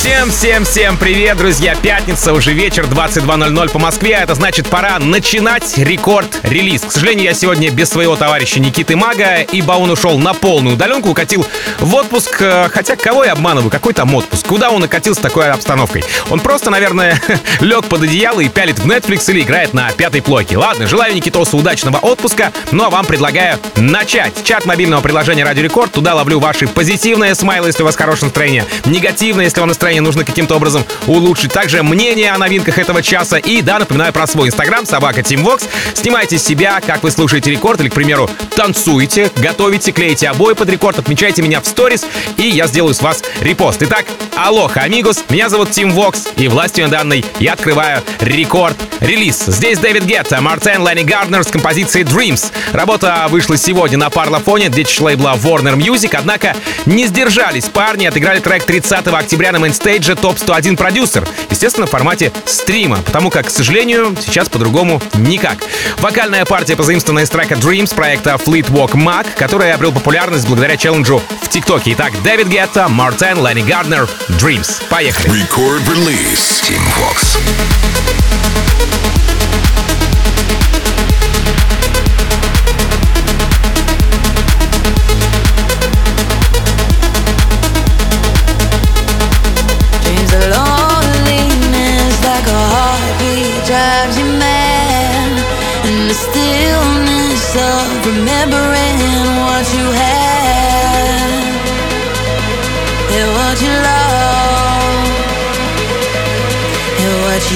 Всем-всем-всем привет, друзья! Пятница, уже вечер, 22.00 по Москве. Это значит, пора начинать рекорд-релиз. К сожалению, я сегодня без своего товарища Никиты Мага, ибо он ушел на полную удаленку, укатил в отпуск. Э, хотя, кого я обманываю? Какой там отпуск? Куда он укатил с такой обстановкой? Он просто, наверное, лег под одеяло и пялит в Netflix или играет на пятой плойке. Ладно, желаю Никитосу удачного отпуска, ну а вам предлагаю начать. Чат мобильного приложения Радио Рекорд. Туда ловлю ваши позитивные смайлы, если у вас хорошее настроение, негативные, если вам настроение настроение нужно каким-то образом улучшить. Также мнение о новинках этого часа. И да, напоминаю про свой инстаграм, собака Тимвокс. Снимайте себя, как вы слушаете рекорд, или, к примеру, танцуете, готовите, клеите обои под рекорд, отмечайте меня в сторис, и я сделаю с вас репост. Итак, aloha, amigos, меня зовут Тим Вокс, и властью данной я открываю Record Release. Здесь David Guetta, MORTEN, Lanie Gardner с композицией Dreams. Работа вышла сегодня на Parlophone, детищ лейбла Warner Music, однако не сдержались парни, отыграли трек 30 октября на мейнстейдже стейджа Top 101 Producers. Естественно, в формате стрима, потому как, к сожалению, сейчас по-другому никак. Вокальная партия позаимствованная из трека Dreams проекта Fleet Walk Mac, который обрел популярность благодаря челленджу в ТикТоке. Итак, Дэвид Гетта, Мартен, Ленни Гарднер, Dreams. Поехали. Record release. Team Fox.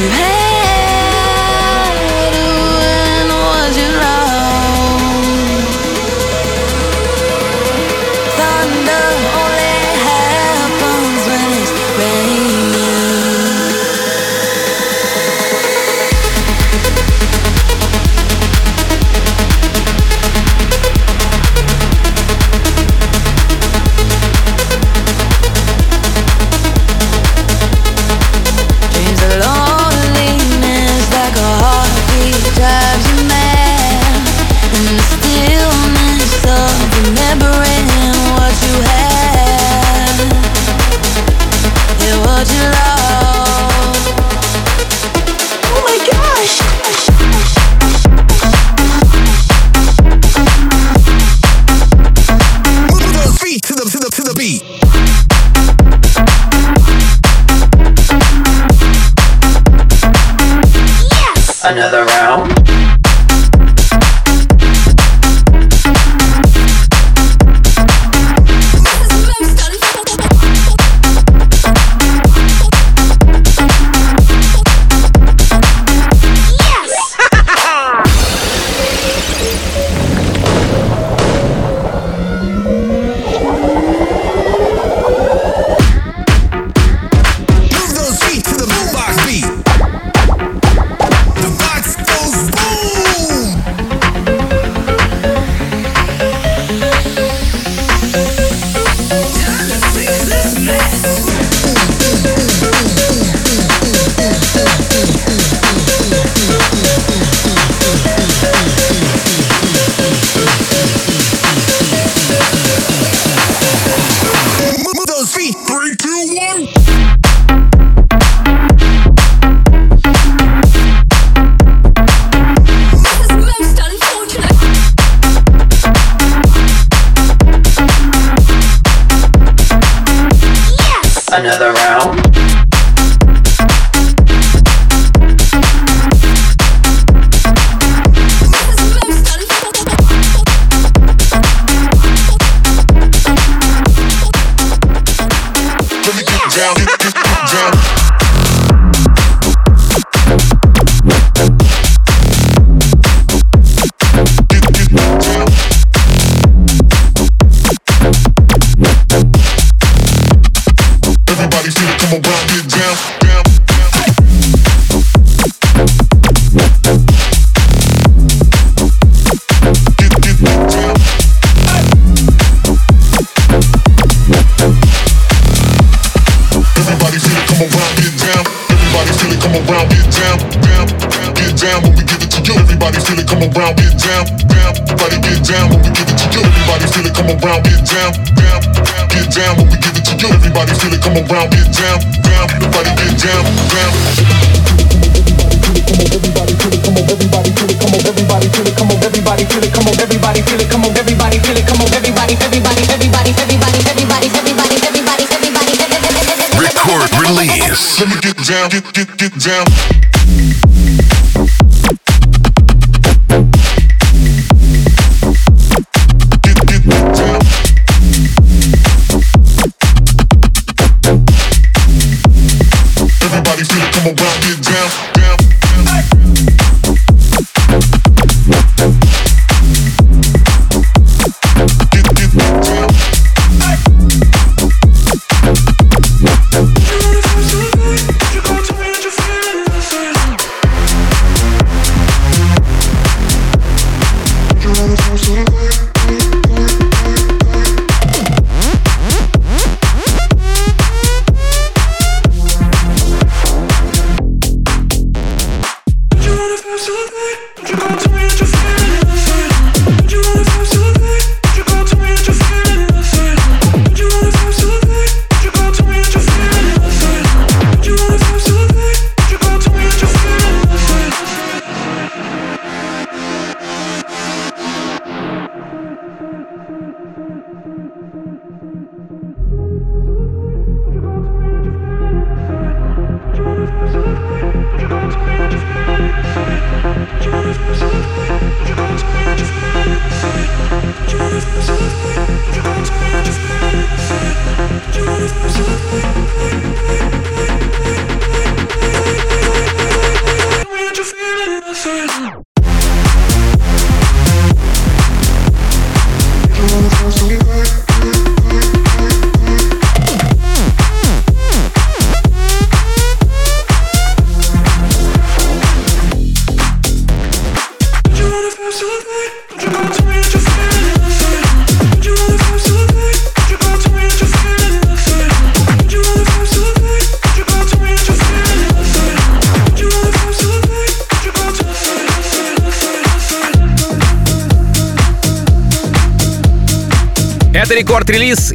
You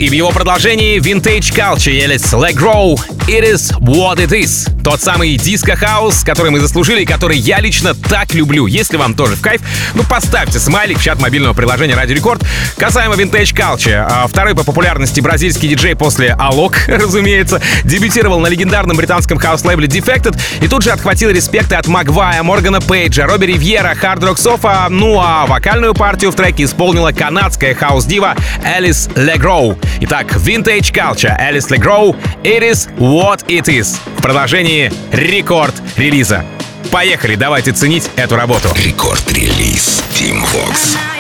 в его продолжении Vintage Culture Elise LeGrow It Is What It Is. Тот самый диско-хаус, который мы заслужили и который я лично так люблю. Если вам тоже в кайф, ну поставьте смайлик в чат мобильного приложения Радио Рекорд. Касаемо Vintage Culture. А, второй по популярности бразильский диджей после Alok, разумеется, дебютировал на легендарном британском хаус-лейбле Defected и тут же отхватил респекты от Могуая, Моргана Пейджа, Робби Риверы, Hard Rock Sofa, ну а вокальную партию в треке исполнила канадская хаус-дива Элис Легроу. Итак, Vintage Culture, Элис Легроу, It Is What It Is. В продолжении рекорд релиза. Поехали, давайте ценить эту работу. Рекорд-релиз Team Fox.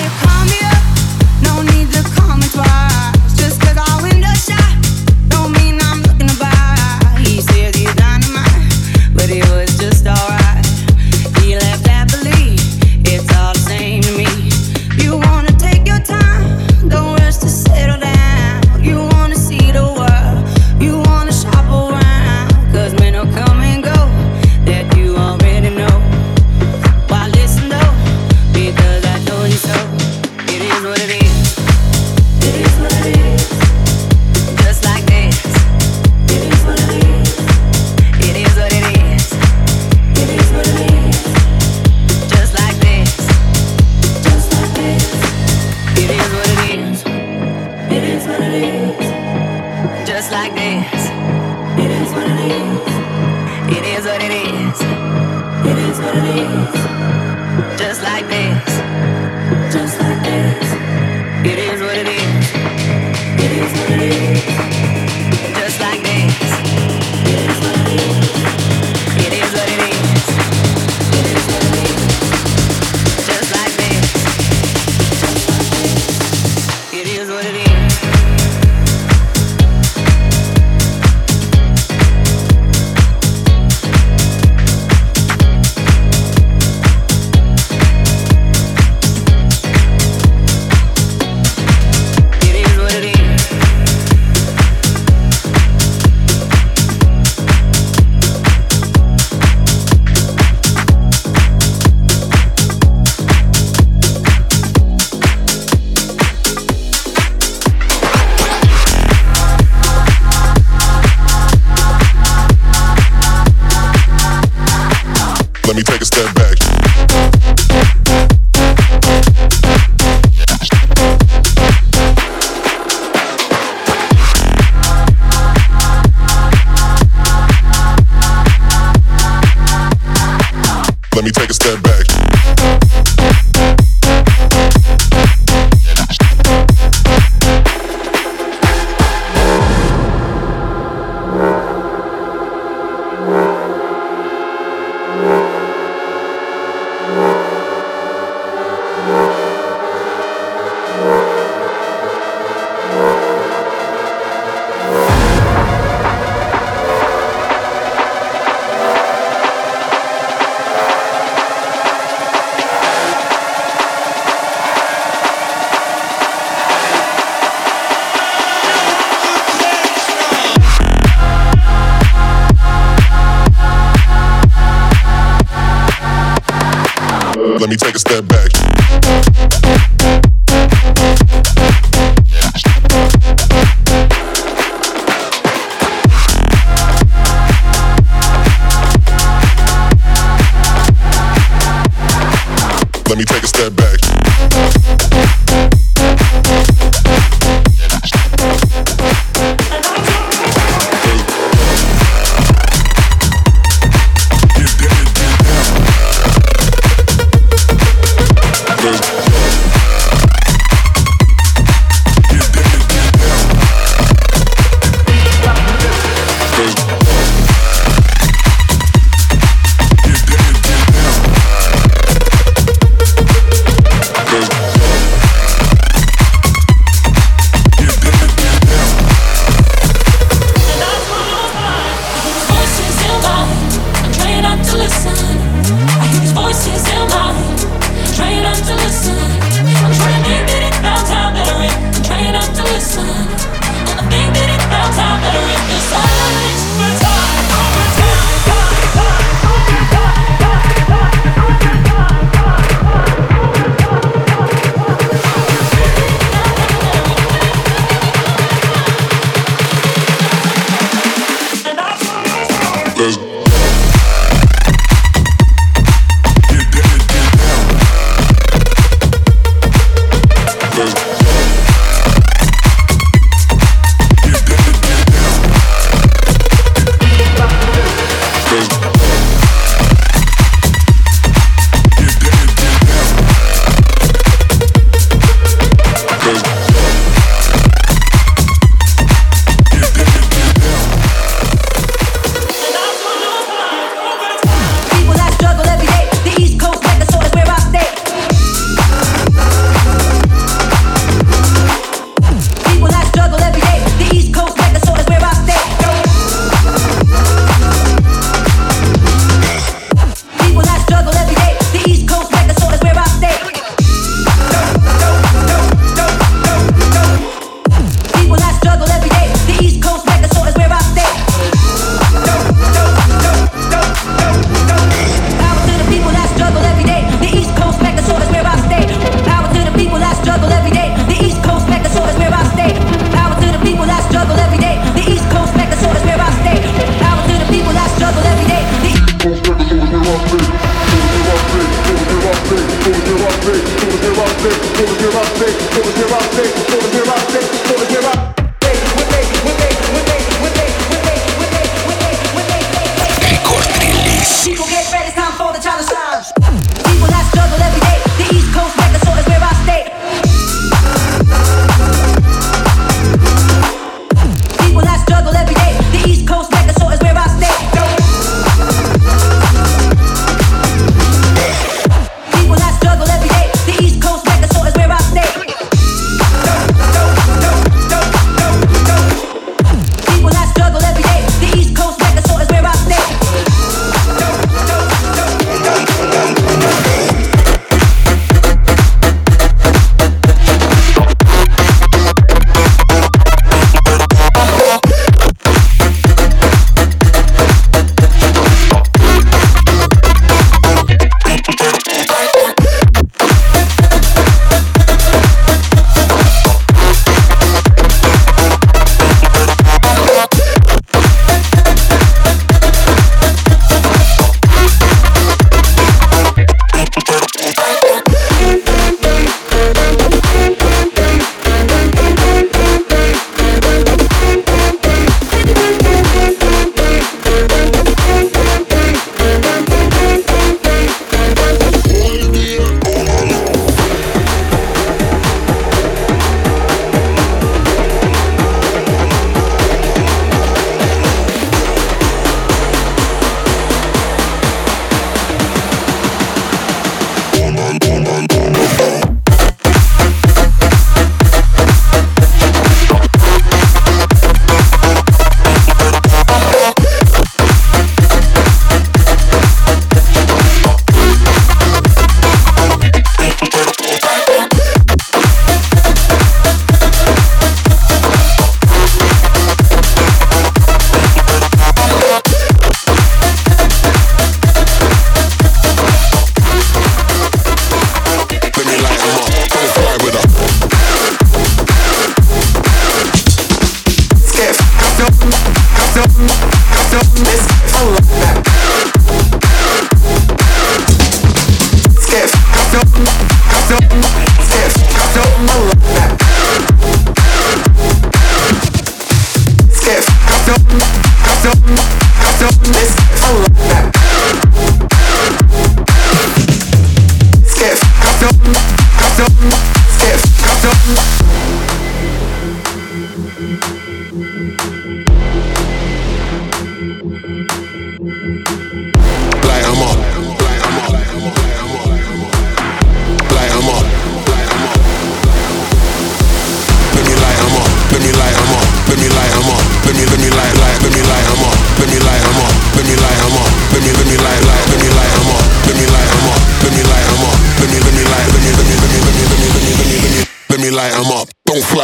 Me take a step back.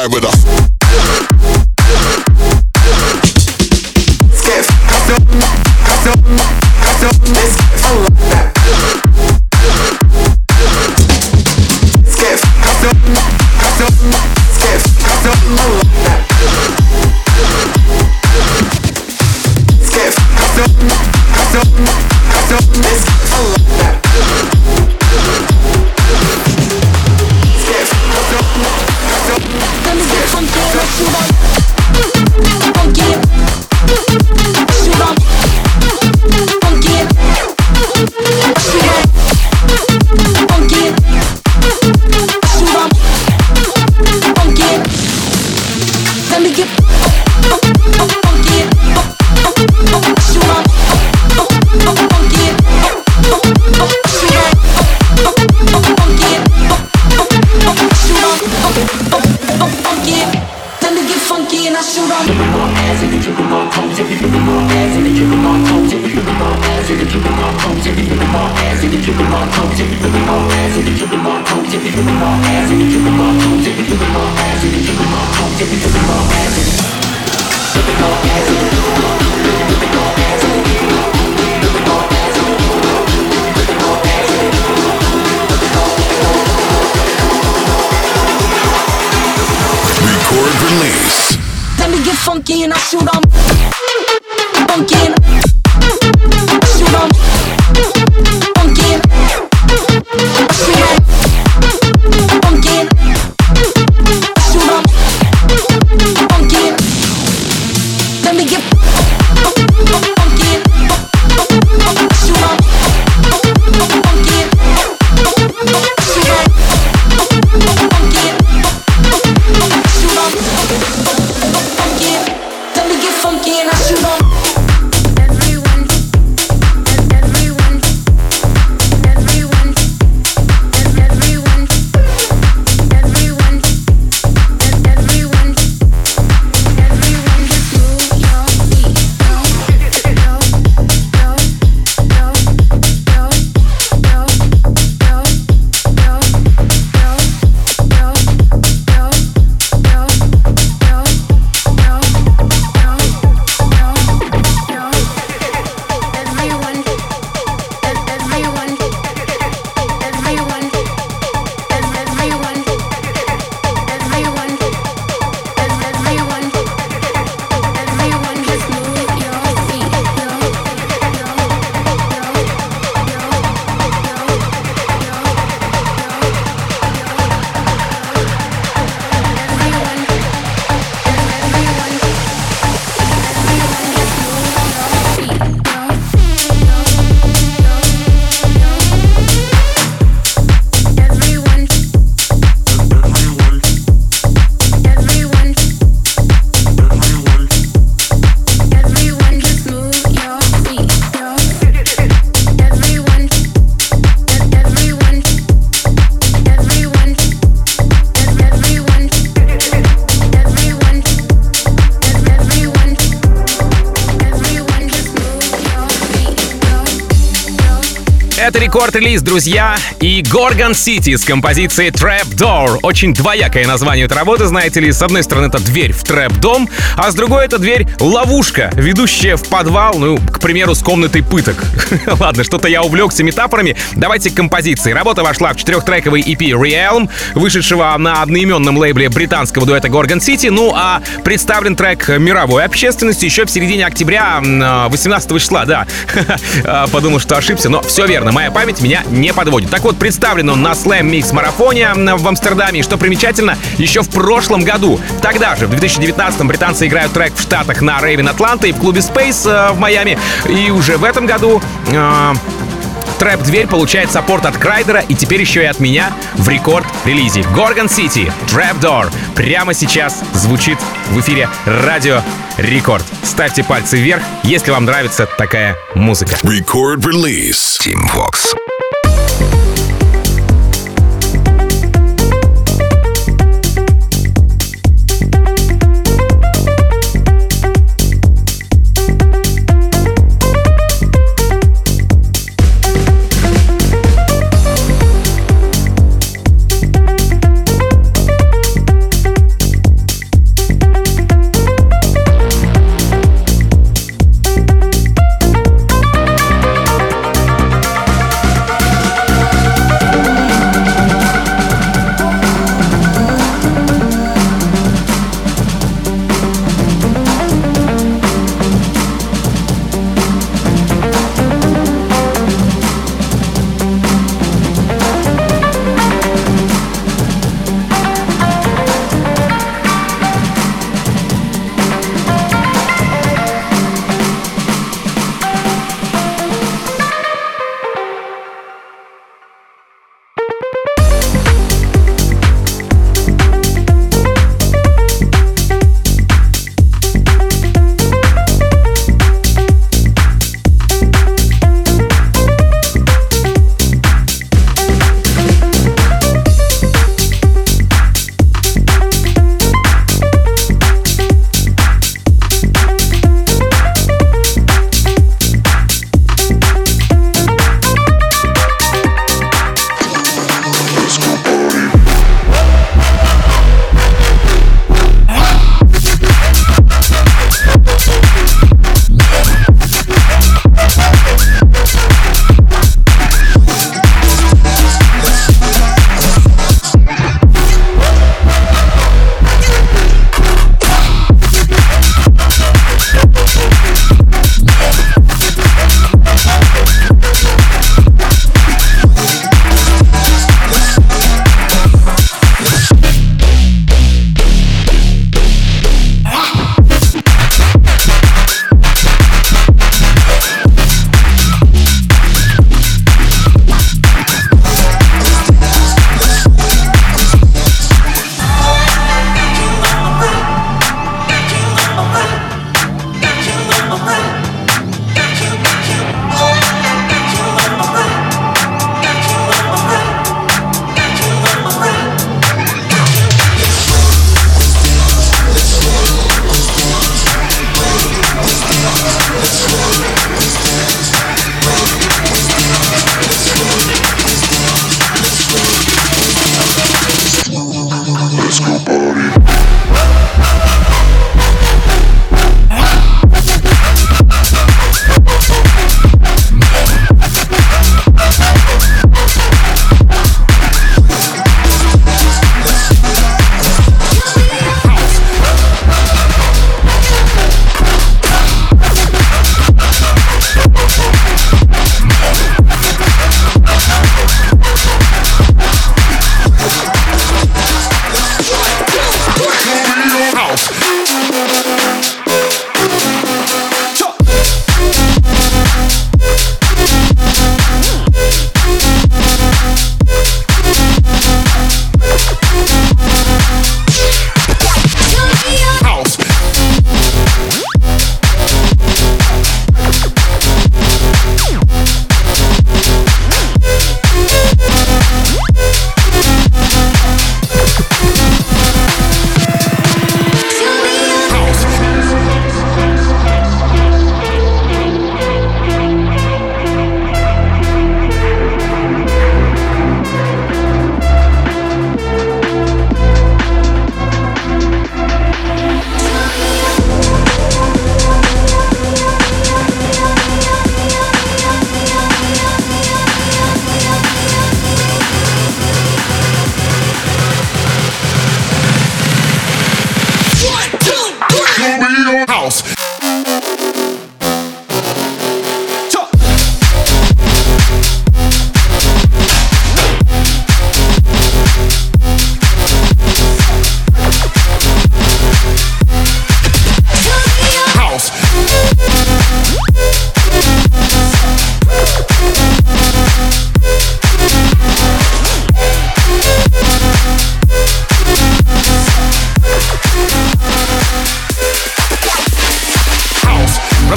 with a рекорд-релиз, друзья, и Gorgon City с композицией Trap Door. Очень двоякое название этой работы, знаете ли. С одной стороны, это дверь в трэп-дом, а с другой это дверь-ловушка, ведущая в подвал, ну, к примеру, с комнатой пыток. Ладно, что-то я увлекся метафорами. Давайте к композиции. Работа вошла в четырехтрековый EP Realm, вышедшего на одноименном лейбле британского дуэта Gorgon City. Ну, а представлен трек мировой общественности еще в середине октября 18 числа, да. Подумал, что ошибся, но все верно, моя память меня не подводит. Так вот, представлен он на Slam Mix марафоне в Амстердаме, и что примечательно, еще в прошлом году. Тогда же, в 2019-м, британцы играют трек в Штатах на Raven Атланта и в клубе Space э, в Майами. И уже в этом году э, Трэп-дверь получает саппорт от Крайдера и теперь еще и от меня в рекорд-релизе. Gorgon City, Trap Door. Прямо сейчас звучит в эфире радио Рекорд. Ставьте пальцы вверх, если вам нравится такая музыка. Release. Team Vox.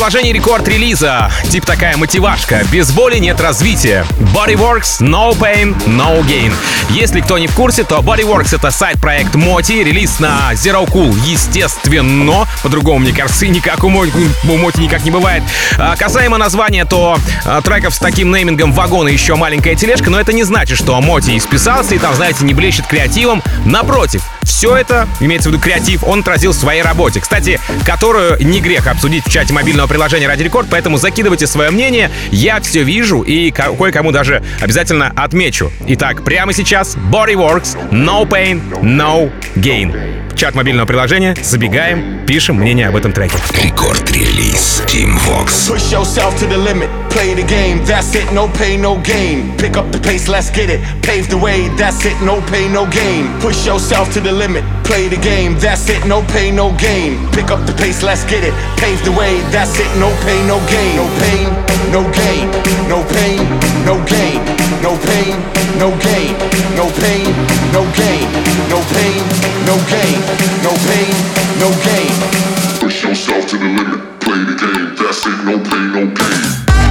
Продолжение рекорд-релиза. Тип такая мотивашка. Без боли нет развития. Bodyworks, no pain, no gain. Если кто не в курсе, то Bodyworks это сайт-проект Моти, релиз на Zero Cool, естественно. По-другому, мне кажется, никак у Моти, никак не бывает. А, касаемо названия, то а, треков с таким неймингом вагон и еще маленькая тележка, но это не значит, что Моти исписался и там, знаете, не блещет креативом. Напротив, все это, имеется в виду креатив, он отразил в своей работе. Кстати, которую не грех обсудить в чате мобильного приложения Ради Рекорд, поэтому закидывайте свое мнение. Я все вижу и кое-кому даже обязательно отмечу. Итак, прямо сейчас Bodyworks, No Pain, No Gain чат мобильного приложения, забегаем, пишем мнение об этом треке. Рекорд-релиз Team Vox. Push yourself to the limit, play the game, that's it, no pain, no gain. Pick up the pace, let's get it, pave the way, that's it, no pain, no gain. Push yourself to the limit, play the game, that's it, no pain, no gain. Pick up the pace, let's get it, pave the way, that's it, no pain, no gain. No pain, no gain, no pain, no gain. No pain, no gain, no pain, no gain, no pain, no gain, no pain, no gain. Push yourself to the limit, play the game. That's it, no pain, no gain.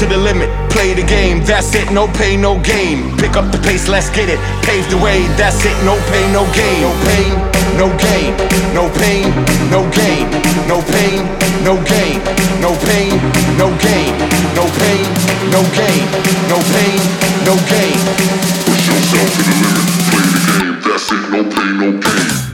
To the limit, play the game, that's it, no pain, no gain. Pick up the pace, let's get it, pave the way, that's it, no pain, no gain. No pain, no gain, no pain, no gain, no pain, no gain, no pain, no gain, no pain, no gain, no pain, no gain. Push yourself to the limit, play the game. That's it, no pain, no gain.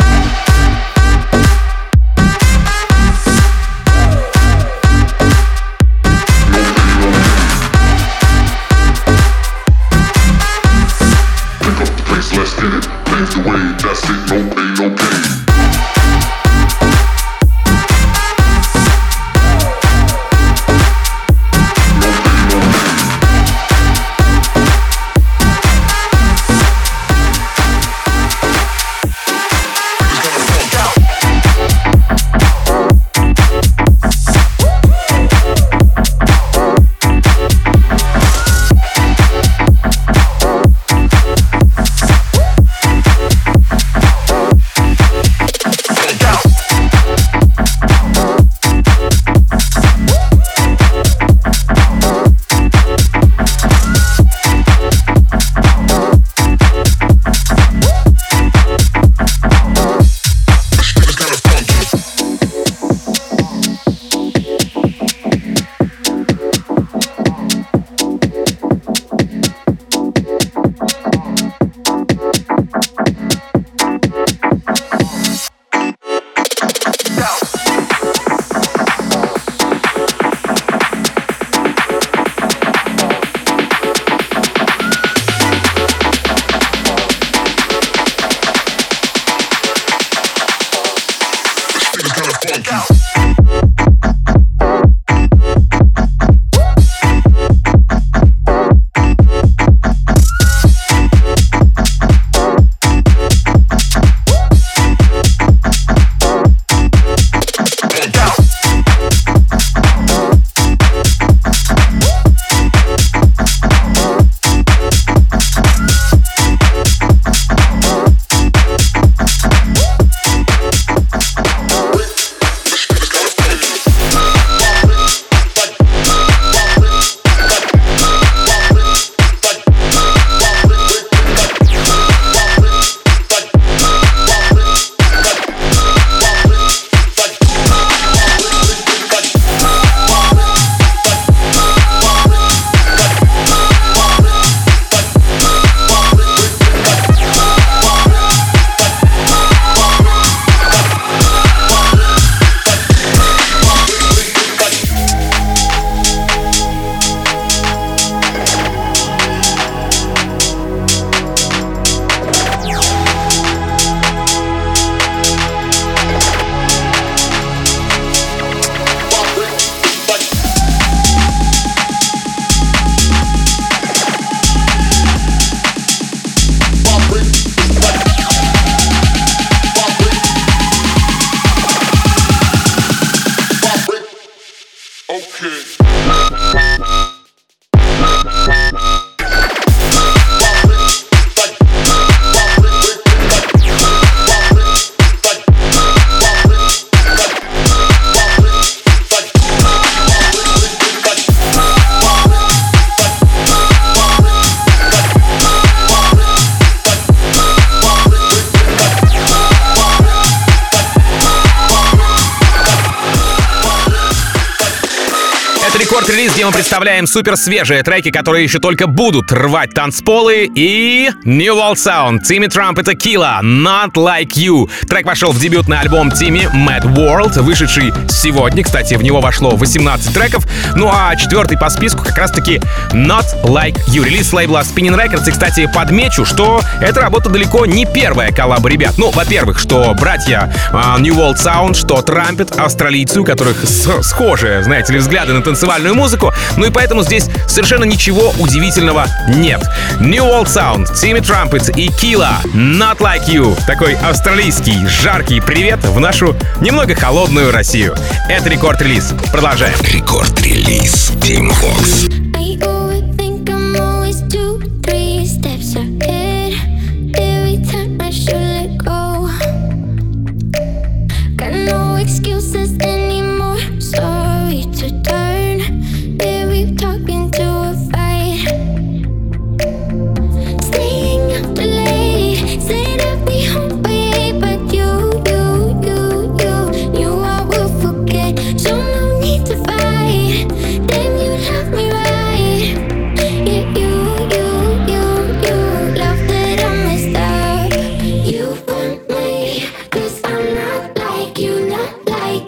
представляем супер свежие треки, которые еще только будут рвать танцполы. И New World Sound, Тимми Трамп и Текила, Not Like You. Трек вошел в дебютный альбом Тимми Mad World, вышедший сегодня. Кстати, в него вошло 18 треков. Ну а четвертый по списку как раз-таки Not Like You. Релиз лейбла Spinning Records. И, кстати, подмечу, что эта работа далеко не первая коллаба ребят. Ну, во-первых, что братья uh, New World Sound, что Трампет, австралийцы, у которых схожие, знаете ли, взгляды на танцевальную музыку. Ну ну и поэтому здесь совершенно ничего удивительного нет. New World Sound, Timmy Trumpet и Killa, Not Like You. Такой австралийский, жаркий привет в нашу немного холодную Россию. Это рекорд-релиз. Продолжаем. Рекорд-релиз. Team Fox.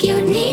you need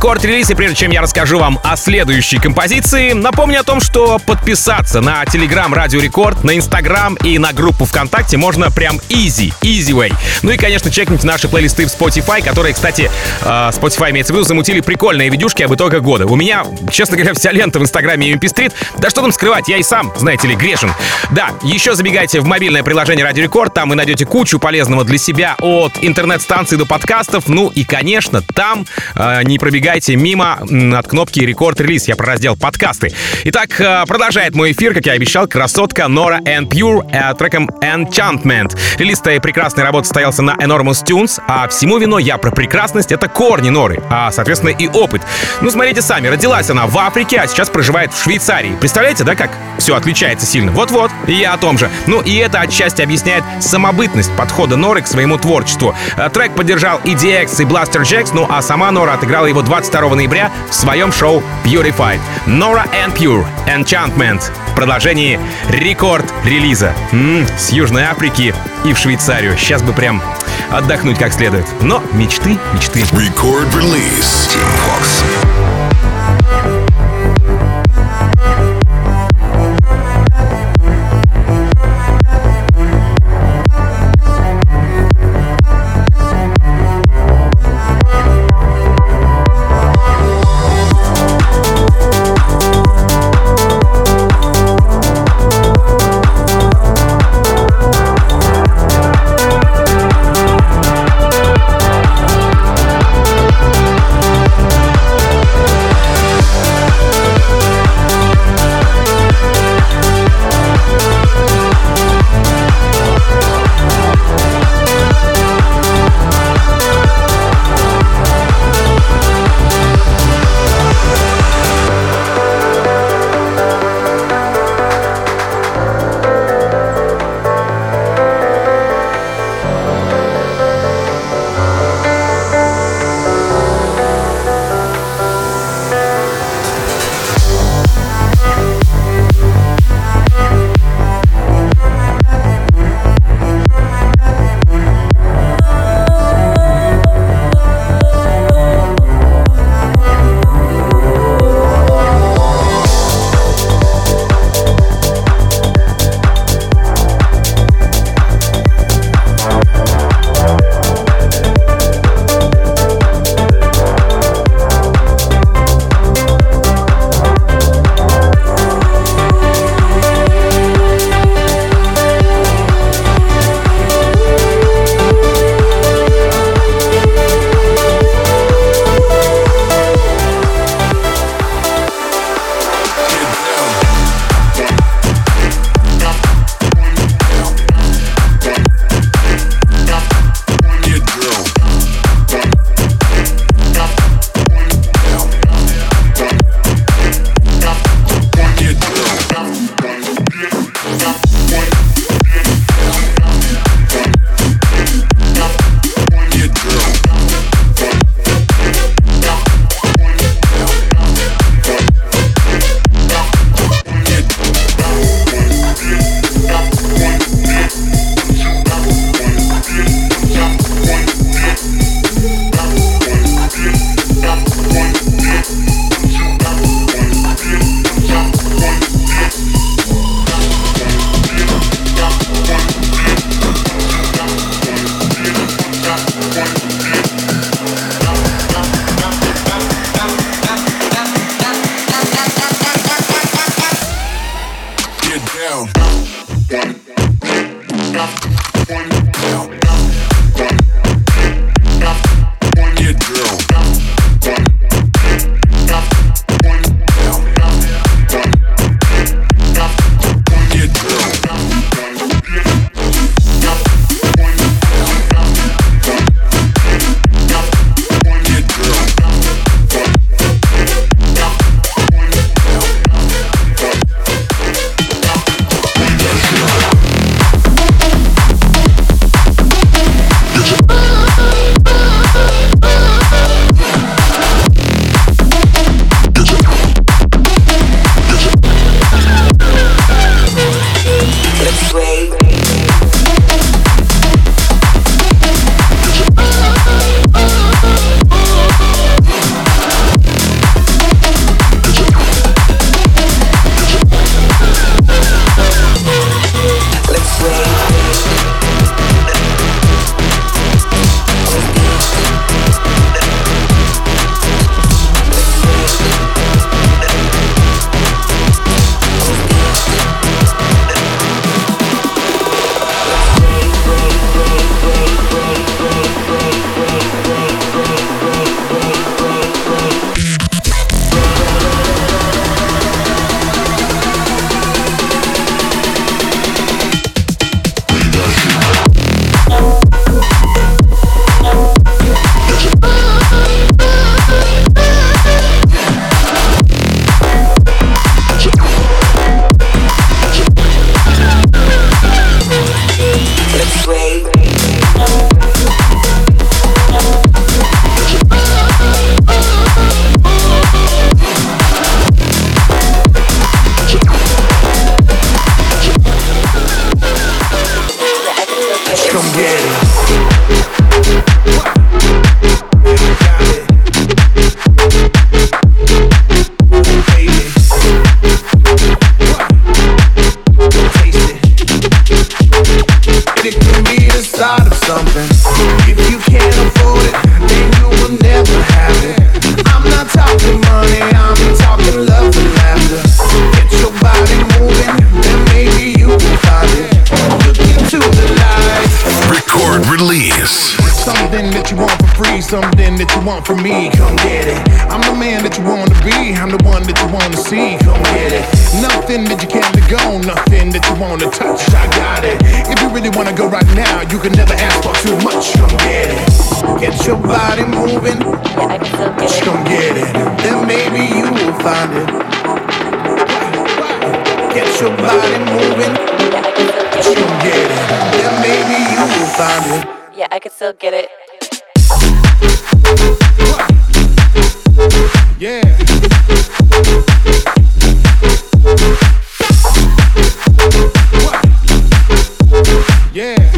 рекорд-релиз, и прежде чем я расскажу вам о следующей композиции, напомню о том, что подписаться на Telegram Радио Рекорд, на Instagram и на группу ВКонтакте можно прям easy, easy way. Ну и, конечно, чекните наши плейлисты в Spotify, которые, кстати, э, Spotify имеется в виду, замутили прикольные видюшки об итогах года. У меня, честно говоря, вся лента в Инстаграме MP Street. Да что там скрывать, я и сам, знаете ли, грешен. Да, еще забегайте в мобильное приложение Радио Рекорд, там вы найдете кучу полезного для себя от интернет-станций до подкастов. Ну и, конечно, там э, не пробегайте мимо от кнопки рекорд-релиз. Я про раздел подкасты. Итак, э, продолжает мой эфир, как я обещал, красотка Nora and Pure э, треком Enchantment. Релиз этой прекрасной работы состоялся на Enormous Tunes, а всему вино я про прекрасность — это корни Норы, а, соответственно, и опыт. Ну, смотрите сами, родилась она в Африке, а сейчас проживает в Швейцарии. Представляете, да, как все отличается сильно? Вот-вот, и я о том же. Ну, и это отчасти объясняет самобытность подхода Норы к своему творчеству. Э, Трек поддержал EDX и Blaster Jacks, ну а сама Нора отыграла его 22 ноября в своем шоу Purified. Nora and Pure Enchantment в продолжении рекорд-релиза. М, с Южной Африки и в Швейцарию. Сейчас бы прям отдохнуть как следует. Но мечты, мечты. Record release. Team Fox. Nothing that you wanna touch, I got it. If you really wanna go right now, you can never ask for too much, come get it. Get your body moving, just come get it. Then maybe you will find it. Get your body moving, just come get it. Then maybe you will find it. Yeah, I could still get it. Yeah. Yeah.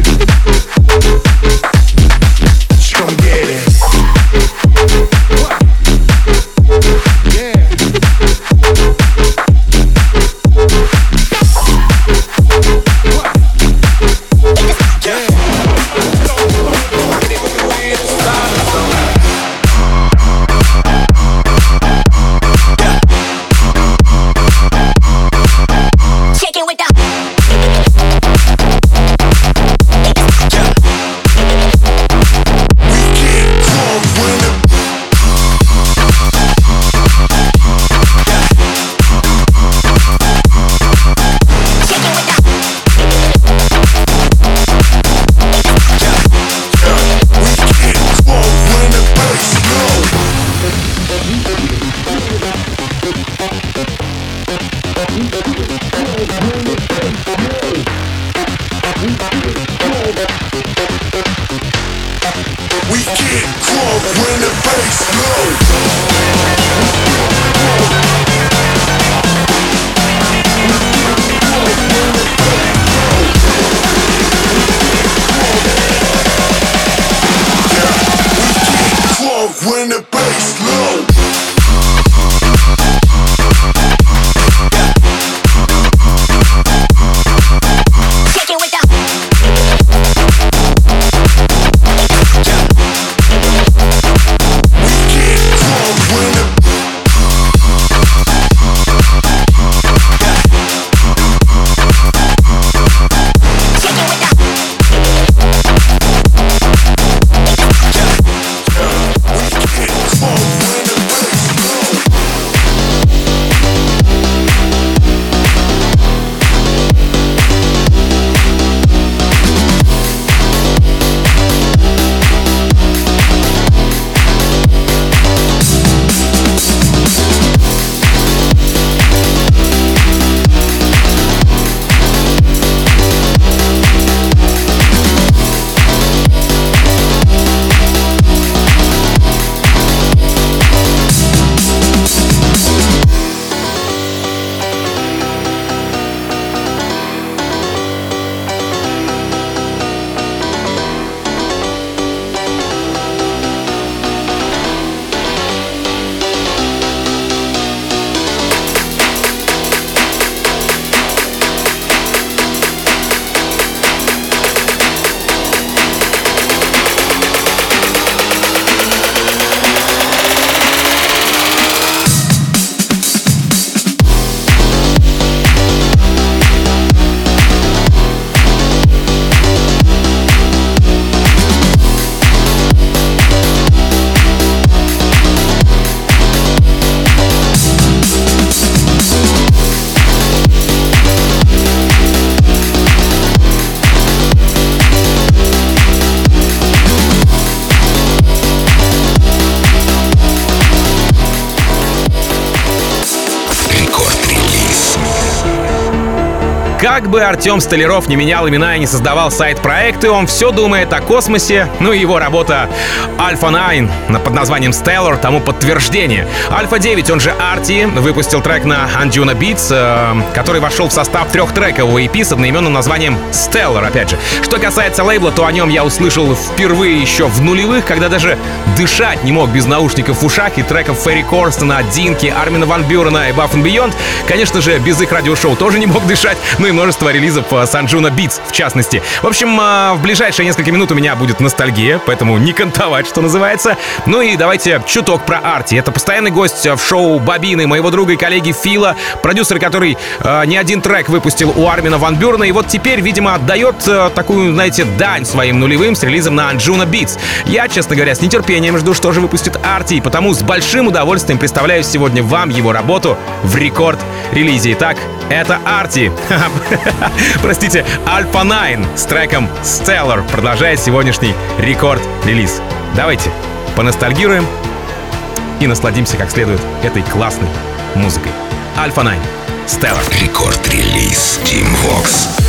Just look. Как бы Артем Столяров не менял имена и не создавал сайт-проекты, он все думает о космосе, ну и его работа Alpha 9 на- под названием Stellar тому подтверждение. Alpha 9, он же Арти, выпустил трек на Anjuna Beats, э, который вошел в состав трехтрекового EP с одноименным названием Stellar, опять же. Что касается лейбла, то о нем я услышал впервые еще в нулевых, когда даже дышать не мог без наушников в ушах и треков Ферри Корстена, Динки, Армина Ван Бюрена и Buff Beyond. Конечно же, без их радиошоу тоже не мог дышать, ну и множество релизов э, Санджуна Beats, в частности. В общем, э, в ближайшие несколько минут у меня будет ностальгия, поэтому не кантовать, что называется. Ну и давайте чуток про Арти. Это постоянный гость в шоу Бабины, моего друга и коллеги Фила, продюсер, который э, не один трек выпустил у Армина Ван Бюрна, и вот теперь, видимо, отдает э, такую, знаете, дань своим нулевым с релизом на Анджуна Beats. Я, честно говоря, с нетерпением жду, что же выпустит Арти, и потому с большим удовольствием представляю сегодня вам его работу в рекорд-релизе. Итак, это Арти. Простите, Альфа 9 с треком Stellar продолжает сегодняшний рекорд-релиз. Давайте поностальгируем и насладимся как следует этой классной музыкой. Альфа 9. Stellar. Рекорд-релиз Team Vox.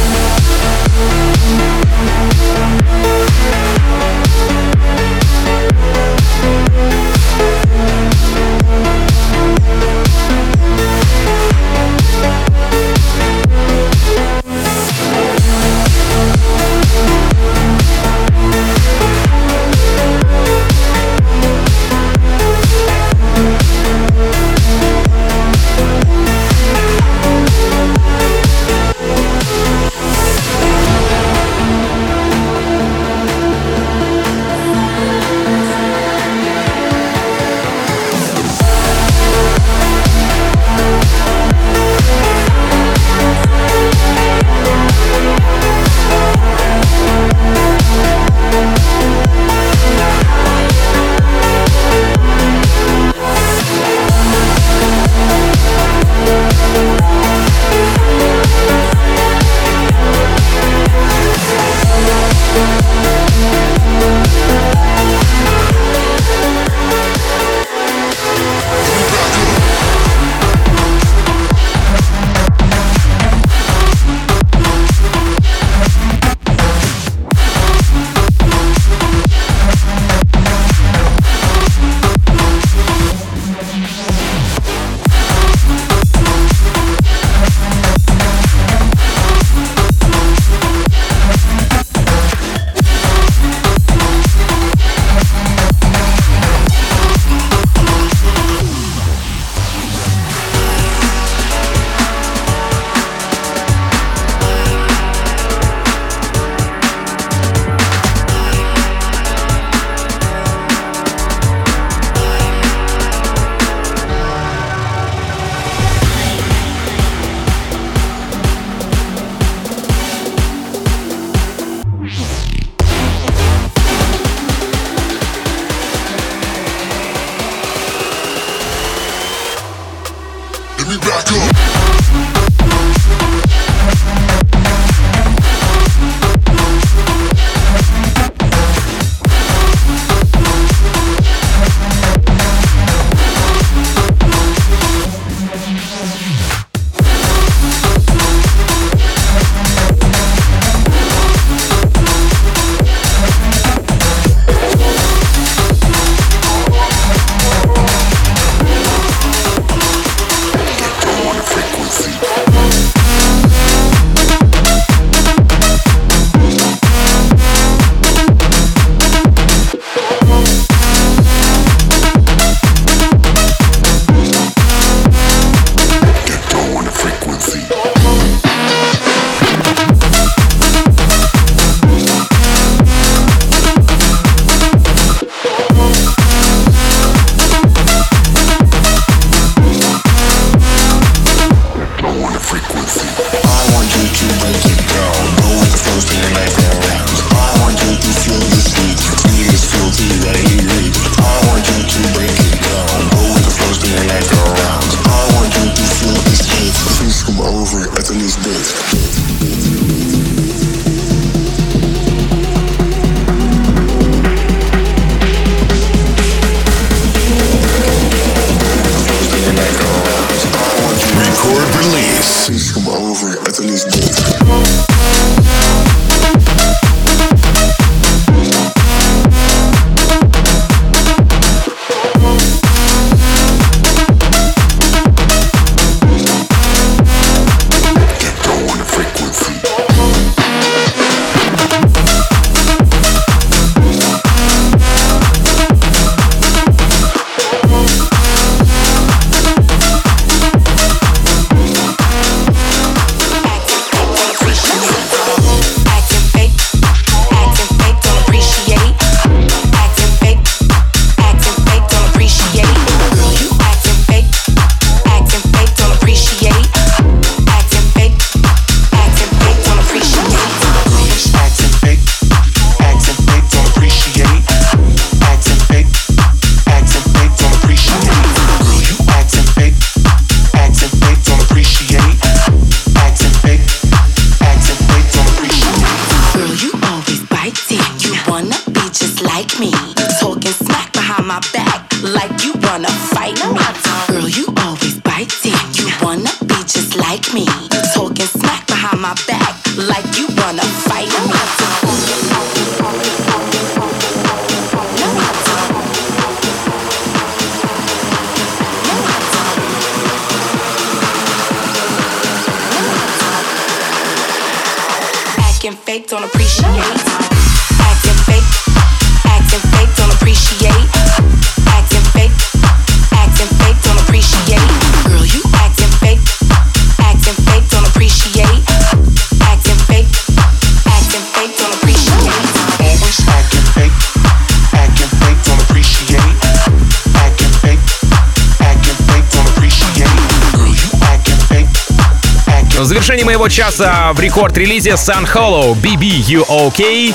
Моего часа в рекорд-релизе Sun Hollow BB You OK.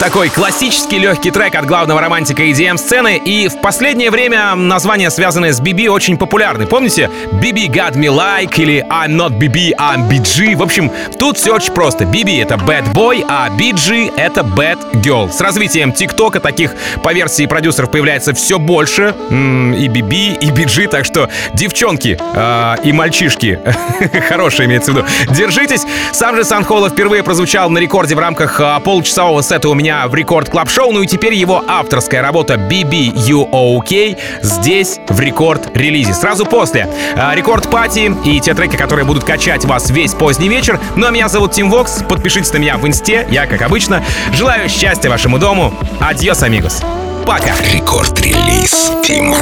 Такой классический легкий трек от главного романтика EDM-сцены. И в последнее время названия, связанные с BB, очень популярны. Помните? BB Got Me Like или I'm Not BB, I'm BG. В общем, тут все очень просто. BB — это Bad Boy, а BG — это Bad Girl. С развитием ТикТока таких по версии продюсеров появляется все больше. И BB, и BG, так что девчонки э, и мальчишки, хорошие имеется в виду, держитесь. Сам же San Holo впервые прозвучал на рекорде в рамках а, получасового сета у меня в Record Club шоу ну и теперь его авторская работа bb u ok здесь в Record Release. Сразу после а, Record Party и те треки, которые будут качать вас весь поздний вечер. Ну а меня зовут Тим Вокс, подпишитесь на меня в инсте, я как обычно. Желаю счастья вашему дому. Adiós, amigos. Пока. Рекорд-релиз Тим